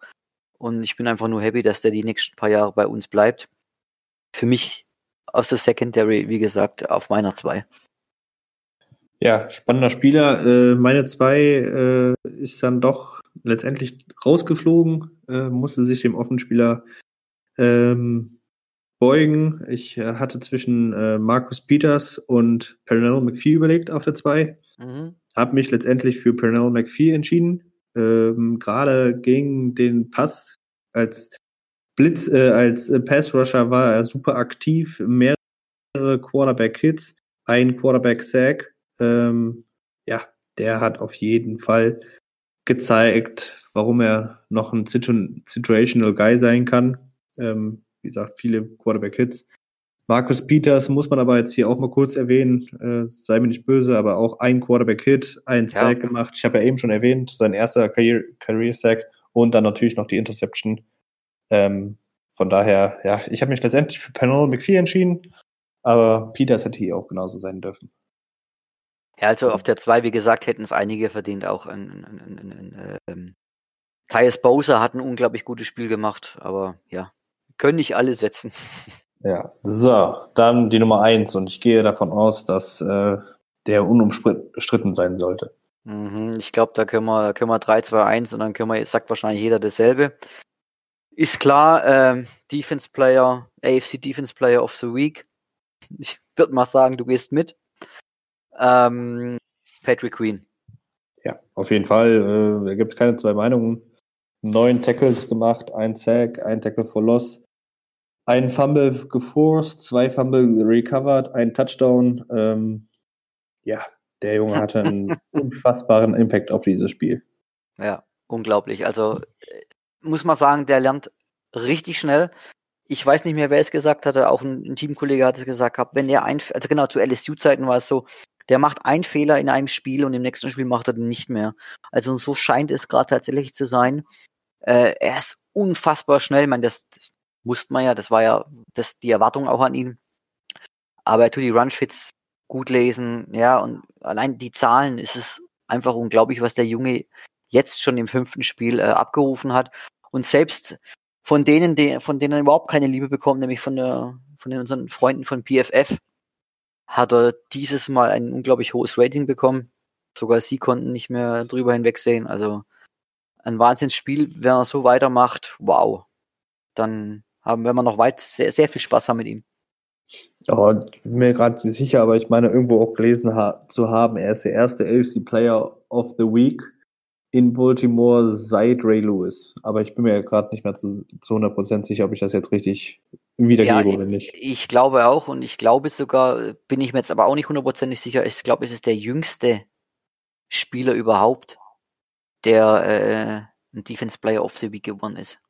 C: Und ich bin einfach nur happy, dass der die nächsten paar Jahre bei uns bleibt. Für mich aus der Secondary, wie gesagt, auf meiner 2.
B: Ja, spannender Spieler. Äh, meine 2 äh, ist dann doch letztendlich rausgeflogen, äh, musste sich dem Offenspieler ähm, beugen. Ich äh, hatte zwischen äh, Marcus Peters und Pernell McPhee überlegt auf der 2. Mhm. Habe mich letztendlich für Pernell McPhee entschieden. Ähm, Gerade gegen den Pass als Blitz äh, als äh, Pass-Rusher war er super aktiv, mehrere Quarterback-Hits, ein Quarterback-Sack. Ähm, ja, der hat auf jeden Fall gezeigt, warum er noch ein Situational Guy sein kann. Ähm, wie gesagt, viele Quarterback-Hits. Markus Peters muss man aber jetzt hier auch mal kurz erwähnen, äh, sei mir nicht böse, aber auch ein Quarterback-Hit, ein Sack ja. gemacht. Ich habe ja eben schon erwähnt, sein erster Career-Sack und dann natürlich noch die Interception ähm, von daher, ja, ich habe mich letztendlich für Pernell McPhee entschieden, aber Peters hätte hier auch genauso sein dürfen.
C: Ja, also auf der 2, wie gesagt, hätten es einige verdient. Auch ein, ein, ein, ein ähm, Tyus Bowser hat ein unglaublich gutes Spiel gemacht, aber ja, können nicht alle setzen.
B: Ja, so, dann die Nummer 1 und ich gehe davon aus, dass äh, der unumstritten sein sollte.
C: Mhm, ich glaube, da können wir, können wir 3, 2, 1 und dann können wir, sagt wahrscheinlich jeder dasselbe. Ist klar, ähm, Defense Player, AFC Defense Player of the Week. Ich würde mal sagen, du gehst mit. Ähm, Patrick Queen.
B: Ja, auf jeden Fall. Äh, da gibt es keine zwei Meinungen. Neun Tackles gemacht, ein Sack, ein Tackle for Loss. Ein Fumble geforst, zwei Fumble recovered, ein Touchdown. Ähm, ja, der Junge hatte einen unfassbaren Impact auf dieses Spiel.
C: Ja, unglaublich. Also äh, muss man sagen, der lernt richtig schnell. Ich weiß nicht mehr, wer es gesagt hatte, auch ein, ein Teamkollege hat es gesagt gehabt, wenn er ein, also genau zu LSU-Zeiten war es so, der macht einen Fehler in einem Spiel und im nächsten Spiel macht er den nicht mehr. Also so scheint es gerade tatsächlich zu sein. Äh, er ist unfassbar schnell. Ich meine, das musste man ja, das war ja das, die Erwartung auch an ihn. Aber er tut die Runfits gut lesen, ja, und allein die Zahlen ist es einfach unglaublich, was der Junge jetzt schon im fünften Spiel äh, abgerufen hat. Und selbst von denen, die, von denen er überhaupt keine Liebe bekommt, nämlich von der, von den, unseren Freunden von PFF, hat er dieses Mal ein unglaublich hohes Rating bekommen. Sogar sie konnten nicht mehr drüber hinwegsehen. Also ein Wahnsinnsspiel, wenn er so weitermacht, wow. Dann haben wir noch weit sehr, sehr viel Spaß haben mit ihm.
B: Oh, ich bin mir gerade nicht sicher, aber ich meine irgendwo auch gelesen ha zu haben, er ist der erste AFC Player of the Week in Baltimore seit Ray Lewis. Aber ich bin mir gerade nicht mehr zu, zu 100% sicher, ob ich das jetzt richtig wiedergebe ja, oder nicht.
C: Ich glaube auch und ich glaube sogar, bin ich mir jetzt aber auch nicht hundertprozentig sicher, ich glaube, es ist der jüngste Spieler überhaupt, der äh, ein Defense Player of the Week gewonnen ist.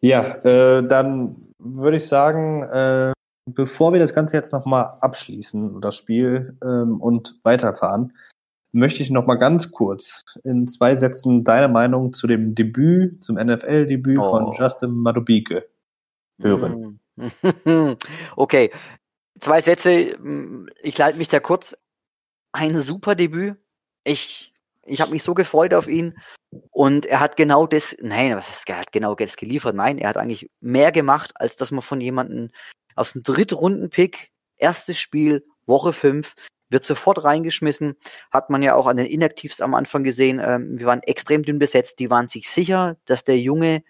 B: Ja, äh, dann würde ich sagen, äh, bevor wir das Ganze jetzt nochmal abschließen, das Spiel, ähm, und weiterfahren, möchte ich nochmal ganz kurz in zwei Sätzen deine Meinung zu dem Debüt, zum NFL-Debüt oh. von Justin Madubike hören.
C: Okay, zwei Sätze. Ich leite mich da kurz. Ein super Debüt. Ich, ich habe mich so gefreut auf ihn. Und er hat genau das, nein, was ist, er hat genau das geliefert. Nein, er hat eigentlich mehr gemacht, als dass man von jemandem aus dem Drittrunden-Pick, erstes Spiel, Woche 5, wird sofort reingeschmissen. Hat man ja auch an den Inaktivs am Anfang gesehen. Ähm, wir waren extrem dünn besetzt. Die waren sich sicher, dass der Junge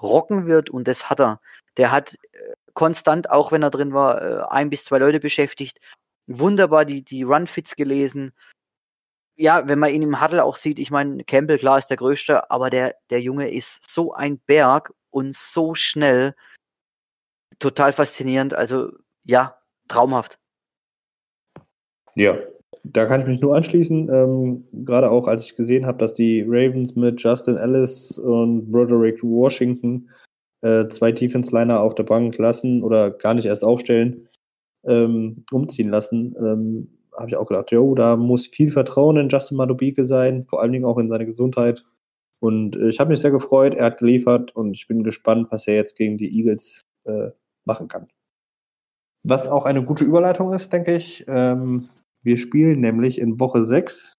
C: rocken wird und das hat er. Der hat äh, konstant, auch wenn er drin war, äh, ein bis zwei Leute beschäftigt. Wunderbar die, die Run-Fits gelesen. Ja, wenn man ihn im Huddle auch sieht, ich meine, Campbell, klar, ist der Größte, aber der, der Junge ist so ein Berg und so schnell. Total faszinierend. Also, ja, traumhaft.
B: Ja, da kann ich mich nur anschließen. Ähm, gerade auch, als ich gesehen habe, dass die Ravens mit Justin Ellis und Broderick Washington äh, zwei Defense-Liner auf der Bank lassen oder gar nicht erst aufstellen, ähm, umziehen lassen, ähm, habe ich auch gedacht, jo, da muss viel Vertrauen in Justin Madubike sein, vor allen Dingen auch in seine Gesundheit. Und äh, ich habe mich sehr gefreut, er hat geliefert und ich bin gespannt, was er jetzt gegen die Eagles äh, machen kann. Was auch eine gute Überleitung ist, denke ich. Ähm, wir spielen nämlich in Woche 6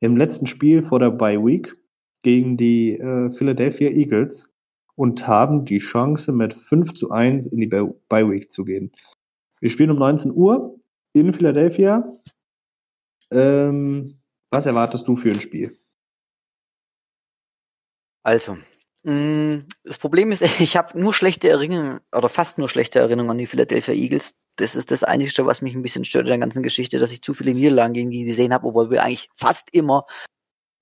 B: im letzten Spiel vor der Bye Week gegen die äh, Philadelphia Eagles und haben die Chance, mit 5 zu 1 in die Bye Week zu gehen. Wir spielen um 19 Uhr in Philadelphia. Ähm, was erwartest du für ein Spiel?
C: Also, Mm, das Problem ist, ich habe nur schlechte Erinnerungen oder fast nur schlechte Erinnerungen an die Philadelphia Eagles. Das ist das Einzige, was mich ein bisschen stört in der ganzen Geschichte, dass ich zu viele Niederlagen gegen die gesehen habe, obwohl wir eigentlich fast immer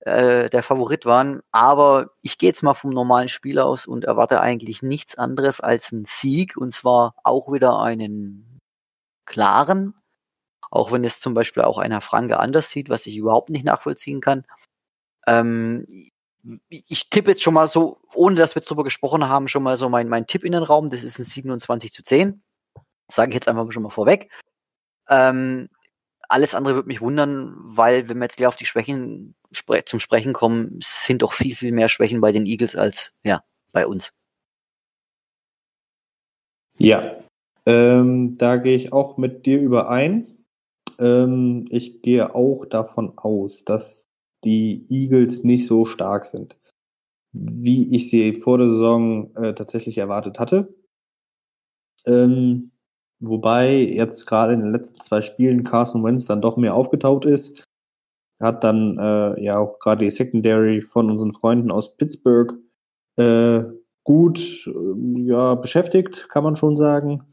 C: äh, der Favorit waren. Aber ich gehe jetzt mal vom normalen Spiel aus und erwarte eigentlich nichts anderes als einen Sieg und zwar auch wieder einen klaren, auch wenn es zum Beispiel auch einer Franke anders sieht, was ich überhaupt nicht nachvollziehen kann. Ähm, ich tippe jetzt schon mal so, ohne dass wir jetzt drüber gesprochen haben, schon mal so mein, mein Tipp in den Raum. Das ist ein 27 zu 10. Sage ich jetzt einfach schon mal vorweg. Ähm, alles andere würde mich wundern, weil wenn wir jetzt gleich auf die Schwächen spre zum Sprechen kommen, sind doch viel, viel mehr Schwächen bei den Eagles als ja, bei uns.
B: Ja, ähm, da gehe ich auch mit dir überein. Ähm, ich gehe auch davon aus, dass die Eagles nicht so stark sind, wie ich sie vor der Saison äh, tatsächlich erwartet hatte. Ähm, wobei jetzt gerade in den letzten zwei Spielen Carson Wentz dann doch mehr aufgetaut ist. Hat dann äh, ja auch gerade die Secondary von unseren Freunden aus Pittsburgh äh, gut äh, ja, beschäftigt, kann man schon sagen.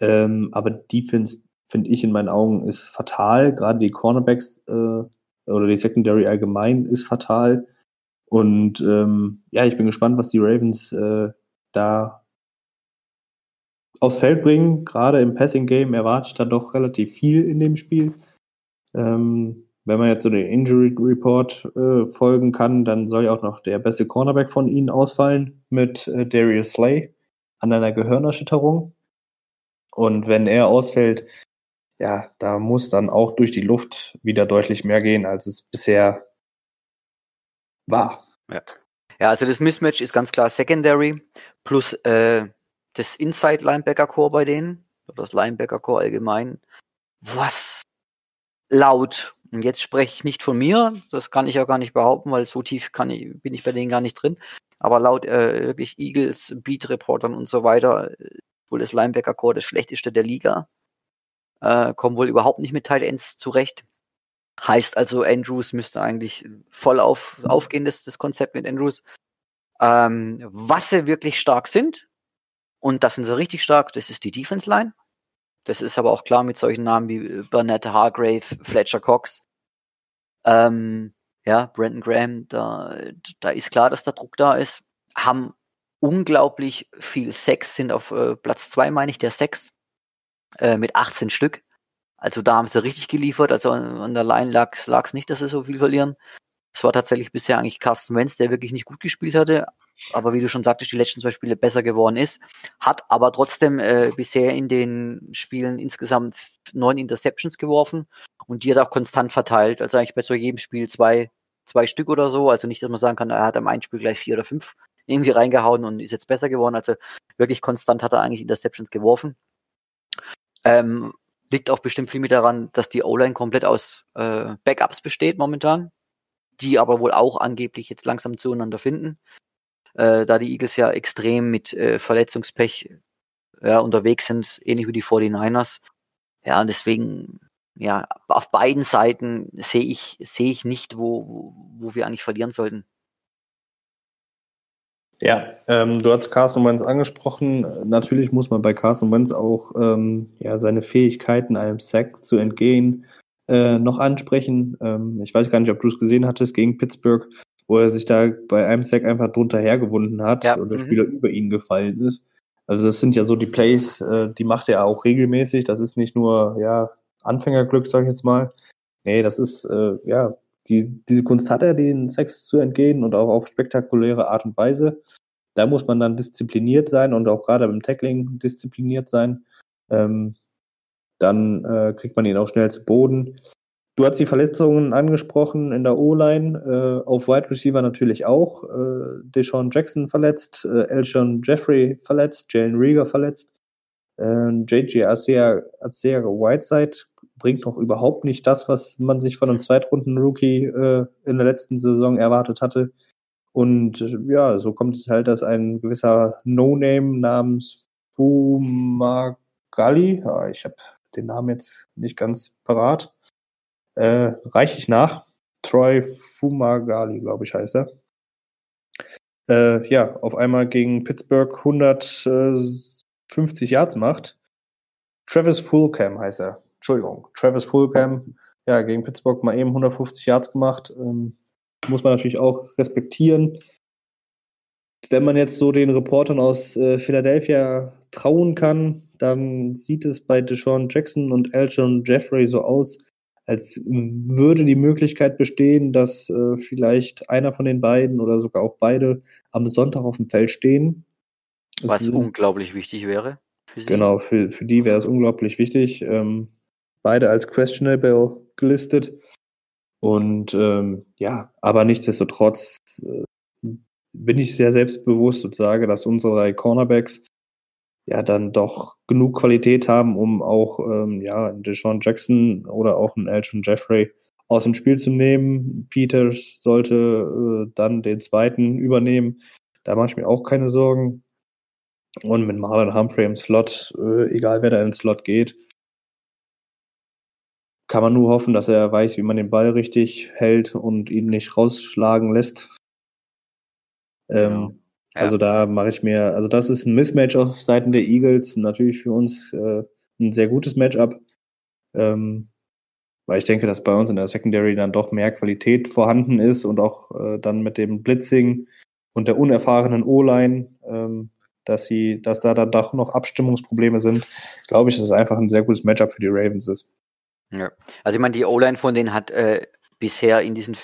B: Ähm, aber Defense, finde ich in meinen Augen, ist fatal. Gerade die Cornerbacks äh, oder die Secondary allgemein ist fatal. Und ähm, ja, ich bin gespannt, was die Ravens äh, da aufs Feld bringen. Gerade im Passing Game erwarte ich da doch relativ viel in dem Spiel. Ähm, wenn man jetzt so den Injury Report äh, folgen kann, dann soll ja auch noch der beste Cornerback von ihnen ausfallen mit äh, Darius Slay an einer Gehirnerschütterung. Und wenn er ausfällt, ja, da muss dann auch durch die Luft wieder deutlich mehr gehen, als es bisher war.
C: Ja. Ja, also das Mismatch ist ganz klar Secondary plus äh, das Inside Linebacker Core bei denen oder das Linebacker Core allgemein, was laut und jetzt spreche ich nicht von mir, das kann ich auch gar nicht behaupten, weil so tief ich, bin ich bei denen gar nicht drin. Aber laut äh, wirklich Eagles, Beat Reportern und so weiter, äh, wohl das Linebacker Core das schlechteste der Liga. Äh, kommen wohl überhaupt nicht mit Tight Ends zurecht. Heißt also, Andrews müsste eigentlich voll auf, aufgehen, das, das Konzept mit Andrews. Ähm, was sie wirklich stark sind, und das sind sie richtig stark, das ist die Defense Line. Das ist aber auch klar mit solchen Namen wie Burnett Hargrave, Fletcher Cox, ähm, ja, Brandon Graham, da, da ist klar, dass der Druck da ist. Haben unglaublich viel Sex, sind auf äh, Platz zwei, meine ich, der Sex, äh, mit 18 Stück. Also da haben sie richtig geliefert. Also an, der Line lag es nicht, dass sie so viel verlieren. Es war tatsächlich bisher eigentlich Carsten Wentz, der wirklich nicht gut gespielt hatte, aber wie du schon sagtest, die letzten zwei Spiele besser geworden ist, hat aber trotzdem äh, bisher in den Spielen insgesamt neun Interceptions geworfen und die hat auch konstant verteilt. Also eigentlich bei so jedem Spiel zwei, zwei Stück oder so. Also nicht, dass man sagen kann, er hat am einen Spiel gleich vier oder fünf irgendwie reingehauen und ist jetzt besser geworden. Also wirklich konstant hat er eigentlich Interceptions geworfen. Ähm, liegt auch bestimmt viel mit daran, dass die O-Line komplett aus äh, Backups besteht momentan, die aber wohl auch angeblich jetzt langsam zueinander finden, äh, da die Eagles ja extrem mit äh, Verletzungspech ja, unterwegs sind, ähnlich wie die 49ers. Ja, und deswegen, ja, auf beiden Seiten sehe ich, sehe ich nicht, wo, wo wir eigentlich verlieren sollten.
B: Ja, ähm, du hast Carson Wentz angesprochen. Natürlich muss man bei Carson Wentz auch ähm, ja, seine Fähigkeiten, einem Sack zu entgehen, äh, noch ansprechen. Ähm, ich weiß gar nicht, ob du es gesehen hattest gegen Pittsburgh, wo er sich da bei einem Sack einfach drunter hergewunden hat ja, und der mhm. Spieler über ihn gefallen ist. Also das sind ja so die Plays, äh, die macht er auch regelmäßig. Das ist nicht nur ja Anfängerglück, sag ich jetzt mal. Nee, das ist äh, ja die, diese Kunst hat er, den Sex zu entgehen und auch auf spektakuläre Art und Weise. Da muss man dann diszipliniert sein und auch gerade beim Tackling diszipliniert sein. Ähm, dann äh, kriegt man ihn auch schnell zu Boden. Du hast die Verletzungen angesprochen in der O-Line, äh, auf Wide Receiver natürlich auch. Äh, Deshaun Jackson verletzt, äh, Elshon Jeffrey verletzt, Jalen Rieger verletzt, äh, JJ Arcea Whiteside bringt noch überhaupt nicht das, was man sich von einem Zweitrunden-Rookie äh, in der letzten Saison erwartet hatte. Und äh, ja, so kommt es halt, dass ein gewisser No-Name namens Fumagalli, ah, ich habe den Namen jetzt nicht ganz parat, äh, reiche ich nach. Troy Fumagalli, glaube ich, heißt er. Äh, ja, auf einmal gegen Pittsburgh 150 Yards macht. Travis Fulcam heißt er. Entschuldigung, Travis Fulcam, ja, gegen Pittsburgh mal eben 150 Yards gemacht. Ähm, muss man natürlich auch respektieren. Wenn man jetzt so den Reportern aus äh, Philadelphia trauen kann, dann sieht es bei Deshaun Jackson und Elton Jeffrey so aus, als würde die Möglichkeit bestehen, dass äh, vielleicht einer von den beiden oder sogar auch beide am Sonntag auf dem Feld stehen.
C: Was es, unglaublich wichtig wäre.
B: Für sie. Genau, für, für die wäre es unglaublich wichtig. Ähm, beide als questionable gelistet. Und ähm, ja, aber nichtsdestotrotz äh, bin ich sehr selbstbewusst und sage, dass unsere drei Cornerbacks ja dann doch genug Qualität haben, um auch ähm, ja Deshaun Jackson oder auch einen Elton Jeffrey aus dem Spiel zu nehmen. Peters sollte äh, dann den zweiten übernehmen. Da mache ich mir auch keine Sorgen. Und mit Marlon Humphrey im Slot, äh, egal wer da in den Slot geht, kann man nur hoffen, dass er weiß, wie man den Ball richtig hält und ihn nicht rausschlagen lässt. Ähm, genau. ja. Also da mache ich mir, also das ist ein Mismatch auf Seiten der Eagles, natürlich für uns äh, ein sehr gutes Matchup. Ähm, weil ich denke, dass bei uns in der Secondary dann doch mehr Qualität vorhanden ist und auch äh, dann mit dem Blitzing und der unerfahrenen O-Line ähm, dass sie, dass da dann doch noch Abstimmungsprobleme sind, glaube ich, dass es einfach ein sehr gutes Matchup für die Ravens ist.
C: Ja. Also ich meine, die O-Line von denen hat äh, bisher in diesen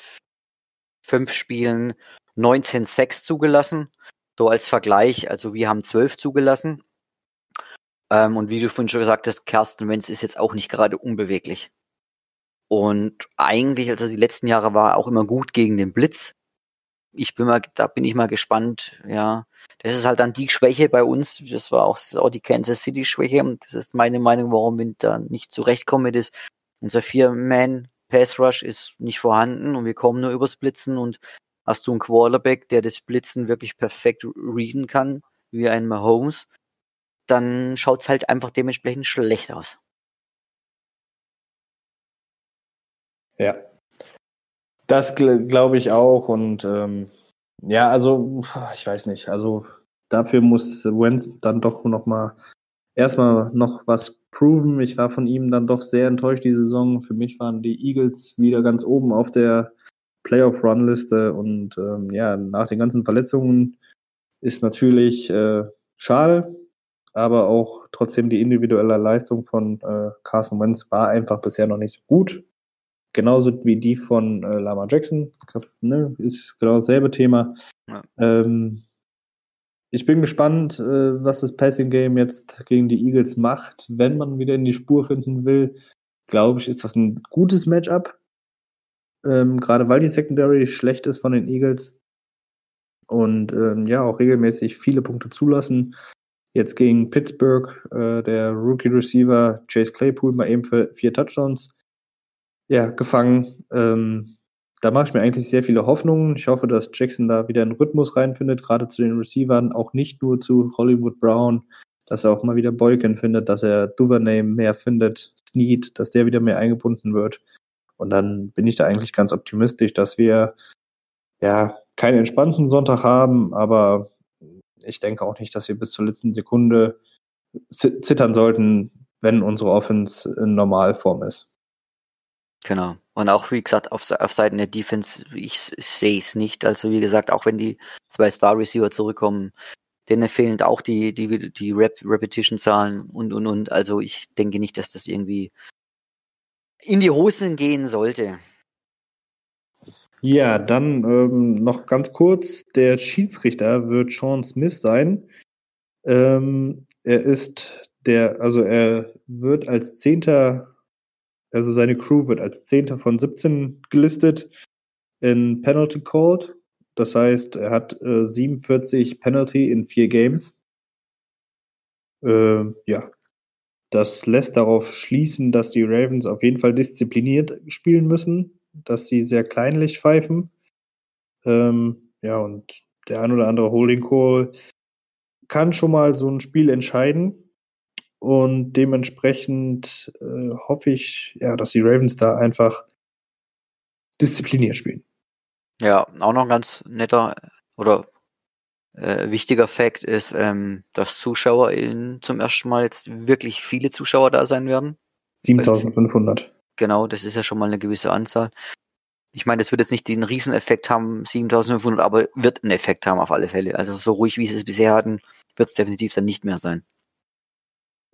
C: fünf Spielen 19 Sacks zugelassen. So als Vergleich, also wir haben zwölf zugelassen. Ähm, und wie du vorhin schon gesagt hast, Kersten Wenz ist jetzt auch nicht gerade unbeweglich. Und eigentlich, also die letzten Jahre war auch immer gut gegen den Blitz. Ich bin mal, da bin ich mal gespannt, ja. Das ist halt dann die Schwäche bei uns. Das war auch, das auch die Kansas City Schwäche. Und das ist meine Meinung, warum wir da nicht zurechtkommen mit ist. Unser Vier-Man Pass Rush ist nicht vorhanden und wir kommen nur übers Blitzen und hast du einen Quarterback, der das Blitzen wirklich perfekt readen kann, wie ein Mahomes, dann schaut es halt einfach dementsprechend schlecht aus.
B: Ja. Das gl glaube ich auch. Und ähm, ja, also, ich weiß nicht. Also dafür muss Wenz dann doch noch mal erstmal noch was proven. Ich war von ihm dann doch sehr enttäuscht die Saison. Für mich waren die Eagles wieder ganz oben auf der Playoff-Run-Liste und ähm, ja, nach den ganzen Verletzungen ist natürlich äh, schade, aber auch trotzdem die individuelle Leistung von äh, Carson Wentz war einfach bisher noch nicht so gut. Genauso wie die von äh, Lama Jackson. Ne, ist genau dasselbe Thema. Ja. Ähm, ich bin gespannt, äh, was das Passing Game jetzt gegen die Eagles macht. Wenn man wieder in die Spur finden will, glaube ich, ist das ein gutes Matchup. Ähm, Gerade weil die Secondary schlecht ist von den Eagles. Und ähm, ja, auch regelmäßig viele Punkte zulassen. Jetzt gegen Pittsburgh, äh, der Rookie Receiver Chase Claypool mal eben für vier Touchdowns ja, gefangen. Ähm, da mache ich mir eigentlich sehr viele Hoffnungen. Ich hoffe, dass Jackson da wieder einen Rhythmus reinfindet, gerade zu den Receivern, auch nicht nur zu Hollywood Brown, dass er auch mal wieder Boykin findet, dass er Duvernay mehr findet, Snead, dass der wieder mehr eingebunden wird. Und dann bin ich da eigentlich ganz optimistisch, dass wir ja keinen entspannten Sonntag haben, aber ich denke auch nicht, dass wir bis zur letzten Sekunde zittern sollten, wenn unsere Offense in Normalform ist.
C: Genau. Und auch, wie gesagt, auf, auf Seiten der Defense, ich, ich sehe es nicht. Also, wie gesagt, auch wenn die zwei Star Receiver zurückkommen, denen fehlen auch die, die, die Rep Repetition-Zahlen und, und, und. Also, ich denke nicht, dass das irgendwie in die Hosen gehen sollte.
B: Ja, dann ähm, noch ganz kurz. Der Schiedsrichter wird Sean Smith sein. Ähm, er ist der, also er wird als zehnter also seine Crew wird als Zehnter von 17 gelistet in Penalty Called. Das heißt, er hat äh, 47 Penalty in vier Games. Äh, ja, das lässt darauf schließen, dass die Ravens auf jeden Fall diszipliniert spielen müssen, dass sie sehr kleinlich pfeifen. Ähm, ja, und der ein oder andere Holding Call kann schon mal so ein Spiel entscheiden. Und dementsprechend äh, hoffe ich, ja, dass die Ravens da einfach diszipliniert spielen.
C: Ja, auch noch ein ganz netter oder äh, wichtiger Fakt ist, ähm, dass Zuschauer in, zum ersten Mal jetzt wirklich viele Zuschauer da sein werden.
B: 7500.
C: Genau, das ist ja schon mal eine gewisse Anzahl. Ich meine, das wird jetzt nicht den Rieseneffekt haben, 7500, aber wird einen Effekt haben auf alle Fälle. Also so ruhig, wie sie es bisher hatten, wird es definitiv dann nicht mehr sein.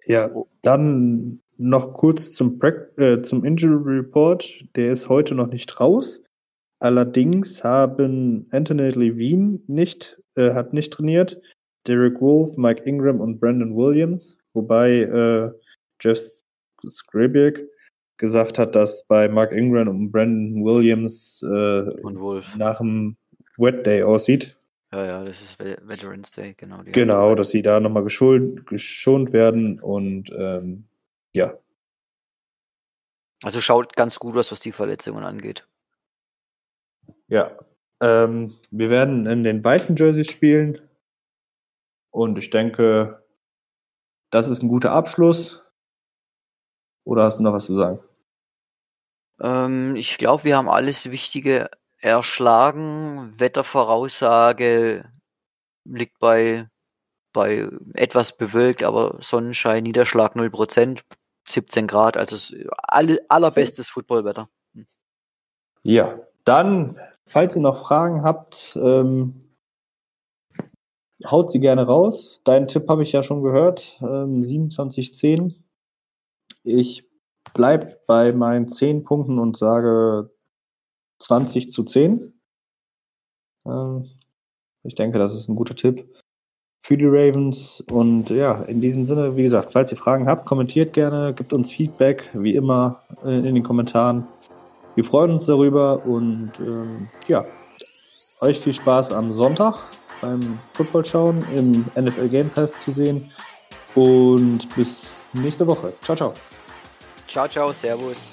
B: Ja, dann noch kurz zum, äh, zum Injury Report. Der ist heute noch nicht raus. Allerdings haben Anthony Levine nicht, äh, hat nicht trainiert, Derek Wolf, Mike Ingram und Brandon Williams, wobei äh, Jeff Scribiak gesagt hat, dass bei Mark Ingram und Brandon Williams äh, nach dem Wet Day aussieht.
C: Ja, ja, das ist Veterans Day, genau.
B: Genau, dass sie da nochmal geschont, geschont werden und ähm, ja.
C: Also schaut ganz gut aus, was die Verletzungen angeht.
B: Ja. Ähm, wir werden in den weißen Jerseys spielen und ich denke, das ist ein guter Abschluss. Oder hast du noch was zu sagen?
C: Ähm, ich glaube, wir haben alles Wichtige erschlagen. Wettervoraussage liegt bei, bei etwas bewölkt, aber Sonnenschein, Niederschlag 0%, 17 Grad, also alle, allerbestes Footballwetter. Hm.
B: Ja, dann, falls ihr noch Fragen habt, ähm, haut sie gerne raus. Deinen Tipp habe ich ja schon gehört. Ähm, 27-10. Ich bleibe bei meinen 10 Punkten und sage 20 zu 10. Ähm, ich denke, das ist ein guter Tipp für die Ravens. Und ja, in diesem Sinne, wie gesagt, falls ihr Fragen habt, kommentiert gerne, gibt uns Feedback, wie immer äh, in den Kommentaren. Wir freuen uns darüber und ähm, ja, euch viel Spaß am Sonntag beim Football schauen, im NFL Game Pass zu sehen und bis nächste Woche. Ciao, ciao.
C: Ciao, ciao, servus.